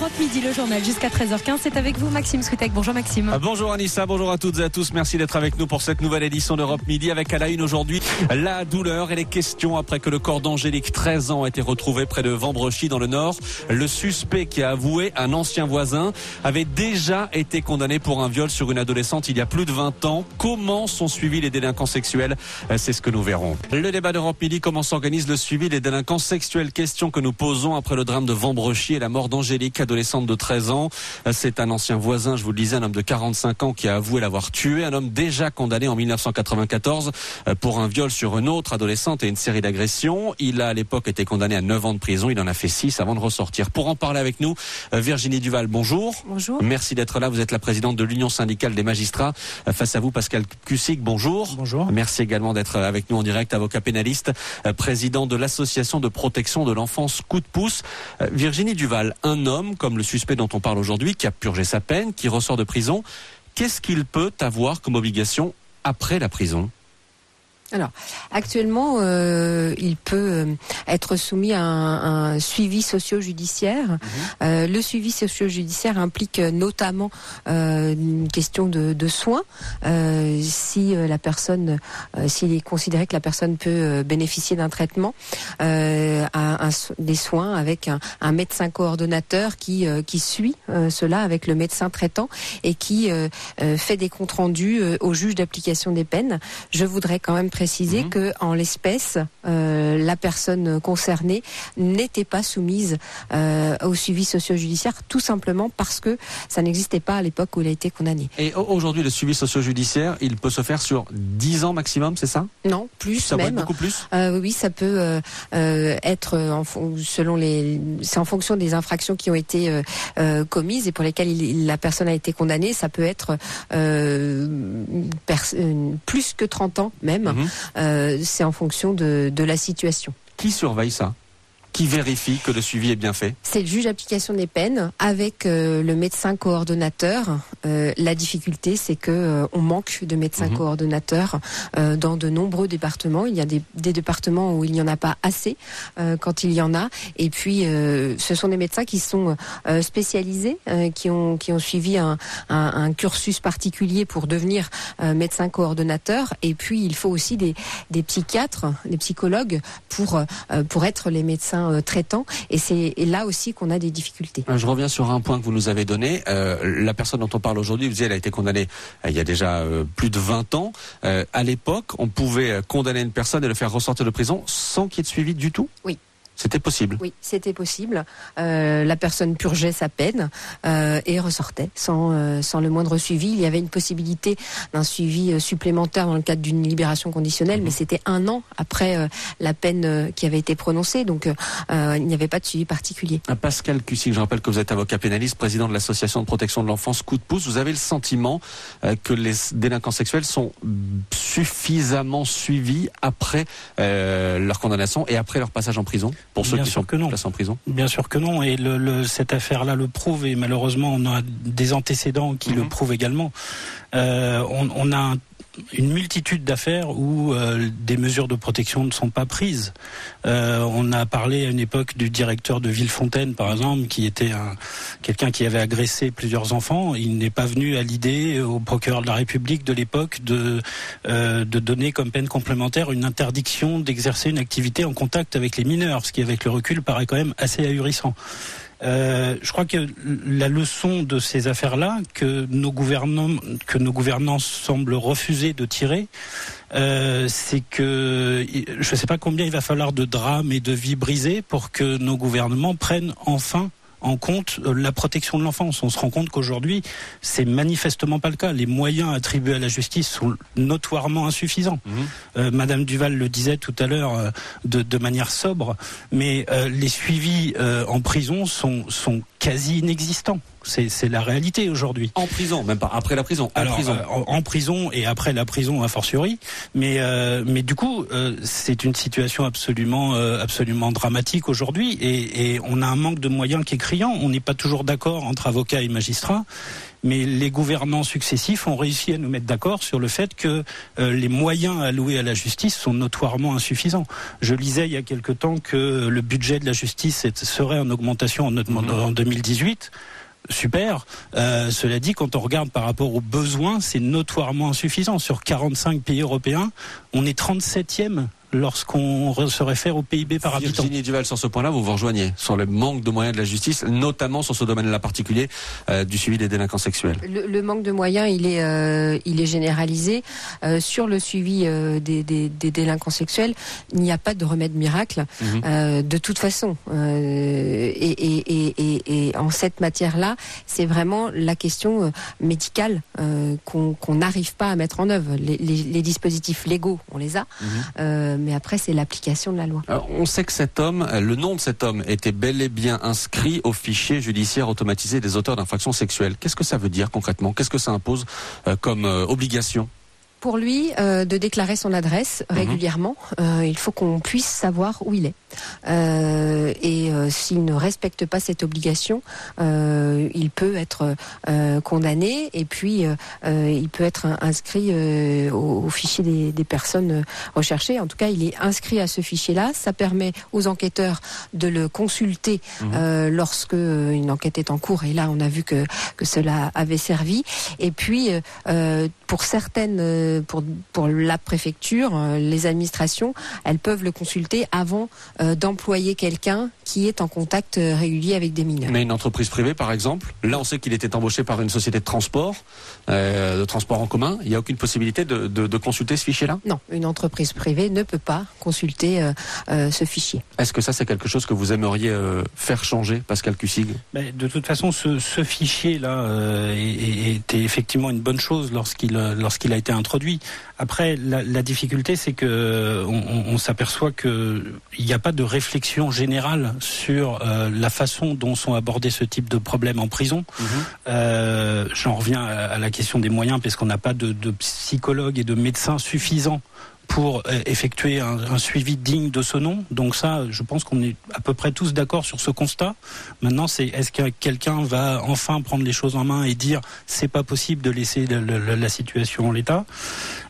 Europe Midi, le journal jusqu'à 13h15. C'est avec vous Maxime Switek. Bonjour Maxime. Ah, bonjour Anissa, bonjour à toutes et à tous. Merci d'être avec nous pour cette nouvelle édition d'Europe Midi avec à la une aujourd'hui la douleur et les questions après que le corps d'Angélique, 13 ans, a été retrouvé près de Vambrechy dans le Nord. Le suspect qui a avoué un ancien voisin avait déjà été condamné pour un viol sur une adolescente il y a plus de 20 ans. Comment sont suivis les délinquants sexuels? C'est ce que nous verrons. Le débat d'Europe Midi, comment s'organise le suivi des délinquants sexuels? Question que nous posons après le drame de Vambrechy et la mort d'Angélique, adolescente de 13 ans. C'est un ancien voisin, je vous le disais, un homme de 45 ans qui a avoué l'avoir tué, un homme déjà condamné en 1994 euh, pour un viol sur une autre adolescente et une série d'agressions. Il a à l'époque été condamné à 9 ans de prison, il en a fait 6 avant de ressortir. Pour en parler avec nous, euh, Virginie Duval, bonjour. Bonjour. Merci d'être là, vous êtes la présidente de l'Union syndicale des magistrats. Euh, face à vous, Pascal Cussic, bonjour. Bonjour. Merci également d'être avec nous en direct, avocat pénaliste, président de l'association de protection de l'enfance Coup de pouce. Virginie Duval, un homme comme le suspect dont on parle aujourd'hui, qui a purgé sa peine, qui ressort de prison, qu'est-ce qu'il peut avoir comme obligation après la prison? Alors, actuellement, euh, il peut euh, être soumis à un, un suivi socio-judiciaire. Mhm. Euh, le suivi socio-judiciaire implique notamment euh, une question de, de soins. Euh, si euh, la personne, euh, s'il est considéré que la personne peut euh, bénéficier d'un traitement, euh, à un des soins avec un, un médecin coordonnateur qui euh, qui suit euh, cela avec le médecin traitant et qui euh, euh, fait des comptes rendus euh, au juge d'application des peines. Je voudrais quand même préciser Mhm. que en l'espèce, euh, la personne concernée n'était pas soumise euh, au suivi socio-judiciaire, tout simplement parce que ça n'existait pas à l'époque où il a été condamné. Et au- aujourd'hui, le suivi socio-judiciaire, il peut se faire sur 10 ans maximum, c'est ça? Non, plus Ça va être même. beaucoup plus? Euh, oui, ça peut euh, euh, être euh, en selon les, c'est en fonction des infractions qui ont été commises et pour lesquelles il- la personne a été condamnée. Ça peut être euh, plus que 30 ans même. Mhm. Euh, c'est en fonction de, de la situation. Qui surveille ça? Qui vérifie que le suivi est bien fait C'est le juge d'application des peines avec euh, le médecin coordonnateur. Euh, la difficulté, c'est que euh, on manque de médecins Mhm. coordonnateurs dans de nombreux départements. Il y a des, des départements où il n'y en a pas assez quand il y en a. Et puis, ce sont des médecins qui sont spécialisés, qui ont qui ont suivi un, un, un cursus particulier pour devenir médecin coordonnateur. Et puis, il faut aussi des, des psychiatres, des psychologues pour pour être les médecins euh, traitants. Et c'est là aussi qu'on a des difficultés. Euh, Je reviens sur un point que vous nous avez donné. Euh, la personne dont on parle aujourd'hui, vous disiez, elle a été condamnée il y a déjà plus de 20 ans. Euh, à l'époque, on pouvait condamner une personne et le faire ressortir de prison sans qu'il y ait de suivi du tout? Oui. C'était possible. Oui, c'était possible. Euh, la personne purgeait sa peine euh, et ressortait sans, euh, sans le moindre suivi. Il y avait une possibilité d'un suivi supplémentaire dans le cadre d'une libération conditionnelle, mais c'était un an après la peine qui avait été prononcée, donc il n'y avait pas de suivi particulier. Pascal Cussic, je rappelle que vous êtes avocat pénaliste, président de l'association de protection de l'enfance Coup de pouce. Vous avez le sentiment que les délinquants sexuels sont suffisamment suivis après leur condamnation et après leur passage en prison? Pour ceux Bien qui sûr sont que non. placés en prison Bien sûr que non, et le, le- cette affaire-là le prouve, et malheureusement on a des antécédents qui Mhm. le prouvent également. Euh, on, on a un- une multitude d'affaires où euh, des mesures de protection ne sont pas prises. Euh, on a parlé à une époque du directeur de Villefontaine, par exemple, qui était un, quelqu'un qui avait agressé plusieurs enfants. Il n'est pas venu à l'idée au procureur de la République de l'époque euh, de donner comme peine complémentaire une interdiction d'exercer une activité en contact avec les mineurs, ce qui avec le recul paraît quand même assez ahurissant. Euh, je crois que la leçon de ces affaires-là, que nos gouvernants, que nos gouvernants semblent refuser de tirer, euh, c'est que je ne sais pas combien il va falloir de drames et de vies brisées pour que nos gouvernements prennent enfin en compte euh, la protection de l'enfance. On se rend compte qu'aujourd'hui, c'est manifestement pas le cas. Les moyens attribués à la justice sont notoirement insuffisants. Mhm. Euh, Madame Duval le disait tout à l'heure euh, de, de manière sobre, mais euh, les suivis en prison sont, sont quasi inexistants. C'est la réalité aujourd'hui. En prison, même pas après la prison. En Alors, prison. euh, en, en prison et après la prison a fortiori, mais euh, mais du coup euh, c'est une situation absolument euh, absolument dramatique aujourd'hui et, et on a un manque de moyens qui est criant. On n'est pas toujours d'accord entre avocats et magistrats, mais les gouvernants successifs ont réussi à nous mettre d'accord sur le fait que euh, les moyens alloués à la justice sont notoirement insuffisants. Je lisais il y a quelque temps que le budget de la justice serait en augmentation en, en 2018 super. Euh, cela dit, quand on regarde par rapport aux besoins, c'est notoirement insuffisant. Sur 45 pays européens, on est 37e lorsqu'on se réfère au PIB par habitant. Virginie Duval, sur ce point-là, vous vous rejoignez sur le manque de moyens de la justice, notamment sur ce domaine-là particulier euh, du suivi des délinquants sexuels. Le, manque de moyens, il est, euh, il est généralisé. Euh, sur le suivi des, des, des, délinquants sexuels, il n'y a pas de remède miracle, mhm. de toute façon. Et, et, et, et, en cette matière-là, c'est vraiment la question médicale qu'on n'arrive pas à mettre en œuvre. Les, les, les, dispositifs légaux, on les a. Mhm mais après c'est l'application de la loi. on sait que cet homme, le nom de cet homme était bel et bien inscrit au fichier judiciaire automatisé des auteurs d'infractions sexuelles. Qu'est-ce que ça veut dire concrètement? Qu'est-ce que ça impose euh, comme euh, obligation? Pour lui euh, de déclarer son adresse mhm. régulièrement. Euh, il faut qu'on puisse savoir où il est. Euh, et s'il ne respecte pas cette obligation, il peut être condamné et puis il peut être inscrit au, fichier des, des, personnes recherchées. En tout cas, il est inscrit à ce fichier-là. Ça permet aux enquêteurs de le consulter mhm. lorsque une enquête est en cours. Et là, on a vu que, que cela avait servi. Et puis, pour certaines pour, pour la préfecture, euh, les administrations, elles peuvent le consulter avant euh, d'employer quelqu'un qui est en contact euh, régulier avec des mineurs. Mais une entreprise privée, par exemple, là on sait qu'il était embauché par une société de transport, de transport en commun, il n'y a aucune possibilité de, de, consulter ce fichier-là? Non, une entreprise privée ne peut pas consulter ce fichier. Est-ce que ça c'est quelque chose que vous aimeriez faire changer, Pascal Cussig? De toute façon, ce, ce fichier-là était effectivement une bonne chose lorsqu'il lorsqu'il a été introduit après, la, difficulté, c'est que on, s'aperçoit qu'il n'y a pas de réflexion générale sur euh, la façon dont sont abordés ce type de problèmes en prison. Mhm. Euh, j'en reviens à, la question des moyens, parce qu'on n'a pas de, de psychologues et de médecins suffisants pour euh, effectuer un, suivi digne de ce nom. Donc ça, je pense qu'on est à peu près tous d'accord sur ce constat. Maintenant, c'est est-ce que quelqu'un va enfin prendre les choses en main et dire c'est pas possible de laisser la situation en l'état?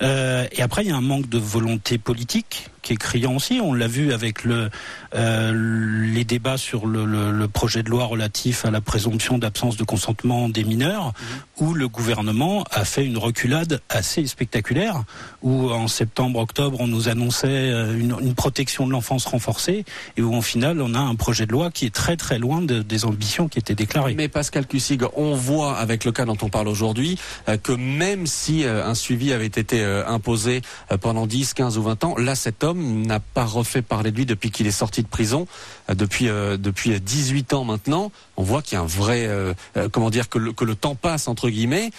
Euh, et après, il y a un manque de volonté politique qui est criant aussi. On l'a vu avec le, euh, les débats sur le, le, le, projet de loi relatif à la présomption d'absence de consentement des mineurs, mhm. où le gouvernement a fait une reculade assez spectaculaire, où en septembre-octobre, on nous annonçait euh, une, une protection de l'enfance renforcée, et où en final, on a un projet de loi qui est très très loin de, des ambitions qui étaient déclarées. Mais Pascal Cussig, on voit avec le cas dont on parle aujourd'hui euh, que même si un suivi avait été imposé pendant 10, 15 ou 20 ans, là cet homme n'a pas refait parler de lui depuis qu'il est sorti de prison, euh, depuis euh, depuis 18 ans maintenant. On voit qu'il y a un vrai, euh, comment dire, que le, que le temps passe entre guillemets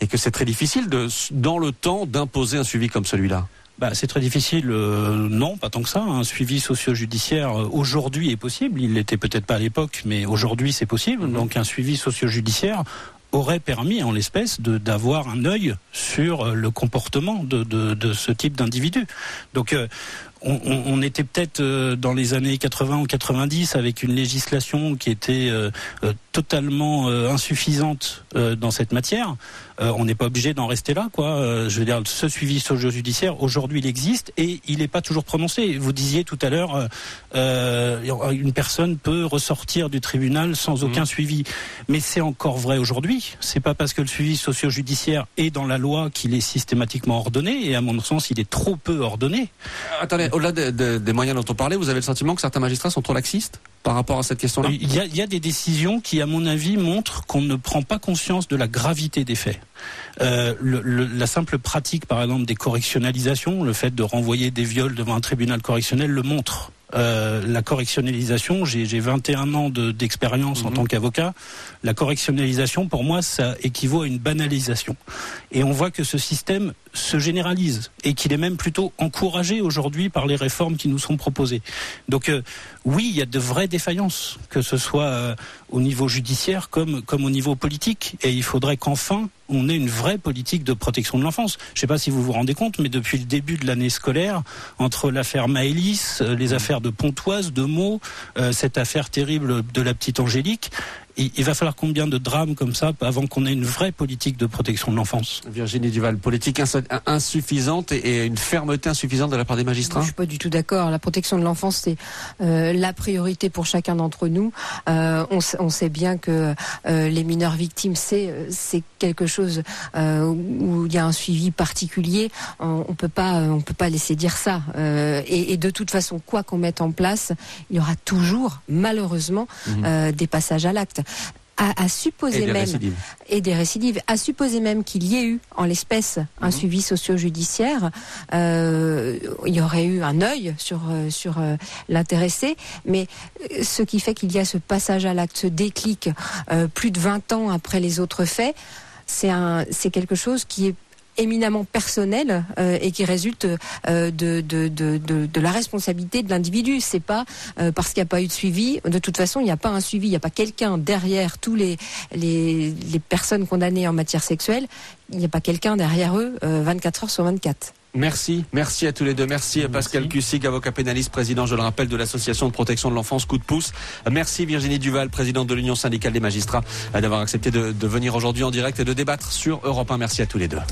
et que c'est très difficile de, dans le temps, d'imposer un suivi comme celui-là. Bah, c'est très difficile. non, pas tant que ça. Un suivi socio-judiciaire aujourd'hui est possible. Il l'était peut-être pas à l'époque, mais aujourd'hui c'est possible. Mhm. Donc un suivi socio-judiciaire aurait permis en l'espèce d'avoir un œil sur le comportement de, ce type d'individu. Donc on, était peut-être euh, dans les années 80 ou 90 avec une législation qui était euh, euh, totalement insuffisante dans cette matière. on n'est pas obligé d'en rester là, quoi. je veux dire, ce suivi socio-judiciaire aujourd'hui il existe et il n'est pas toujours prononcé. Vous disiez tout à l'heure, une personne peut ressortir du tribunal sans aucun mmh. suivi, mais c'est encore vrai aujourd'hui. C'est pas parce que le suivi socio-judiciaire est dans la loi qu'il est systématiquement ordonné et à mon sens il est trop peu ordonné. Attendez, au-delà des moyens dont on parlait, vous avez le sentiment que certains magistrats sont trop laxistes par rapport à cette question-là? Il y, a, des décisions qui, à mon avis, montrent qu'on ne prend pas conscience de la gravité des faits. Euh, la simple pratique, par exemple, des correctionnalisations, le fait de renvoyer des viols devant un tribunal correctionnel le montre. Euh, la correctionnalisation, j'ai 21 ans d'expérience en mhm. tant qu'avocat. La correctionnalisation, pour moi, ça équivaut à une banalisation. Et on voit que ce système se généralise et qu'il est même plutôt encouragé aujourd'hui par les réformes qui nous sont proposées. Donc euh, oui, il y a de vraies défaillances, que ce soit euh, au niveau judiciaire comme, comme au niveau politique. Et il faudrait qu'enfin on ait une vraie politique de protection de l'enfance. Je ne sais pas si vous vous rendez compte, mais depuis le début de l'année scolaire, entre l'affaire Maëlys, les affaires de Pontoise, de Meaux, cette affaire terrible de la petite Angélique, il, va falloir combien de drames comme ça avant qu'on ait une vraie politique de protection de l'enfance? Virginie Duval, politique insuffisante et une fermeté insuffisante de la part des magistrats? Je suis pas du tout d'accord. La protection de l'enfance, c'est euh, la priorité pour chacun d'entre nous. Euh, on, on, sait bien que euh, les mineurs victimes, c'est c'est quelque chose où il y a un suivi particulier. On, on peut pas on peut pas laisser dire ça. Et, et, de toute façon, quoi qu'on mette en place, il y aura toujours, malheureusement, mhm. des passages à l'acte à, supposer et même et des récidives, à supposer même qu'il y ait eu en l'espèce un mhm. suivi socio-judiciaire, euh, il y aurait eu un œil sur euh, sur euh, l'intéressé, mais ce qui fait qu'il y a ce passage à l'acte, ce déclic plus de 20 ans après les autres faits, c'est un c'est quelque chose qui est éminemment personnel euh, et qui résulte euh, de, de, de, de, la responsabilité de l'individu. C'est pas euh, parce qu'il n'y a pas eu de suivi. De toute façon, il n'y a pas un suivi, il n'y a pas quelqu'un derrière tous les, les, les personnes condamnées en matière sexuelle. Il n'y a pas quelqu'un derrière eux 24 heures sur 24. Merci, merci à tous les deux. Merci, à Pascal Cussig, avocat pénaliste, président, je le rappelle, de l'association de protection de l'enfance Coup de pouce. Merci Virginie Duval, présidente de l'Union syndicale des magistrats, d'avoir accepté de, de venir aujourd'hui en direct et de débattre sur Europe 1. Merci à tous les deux.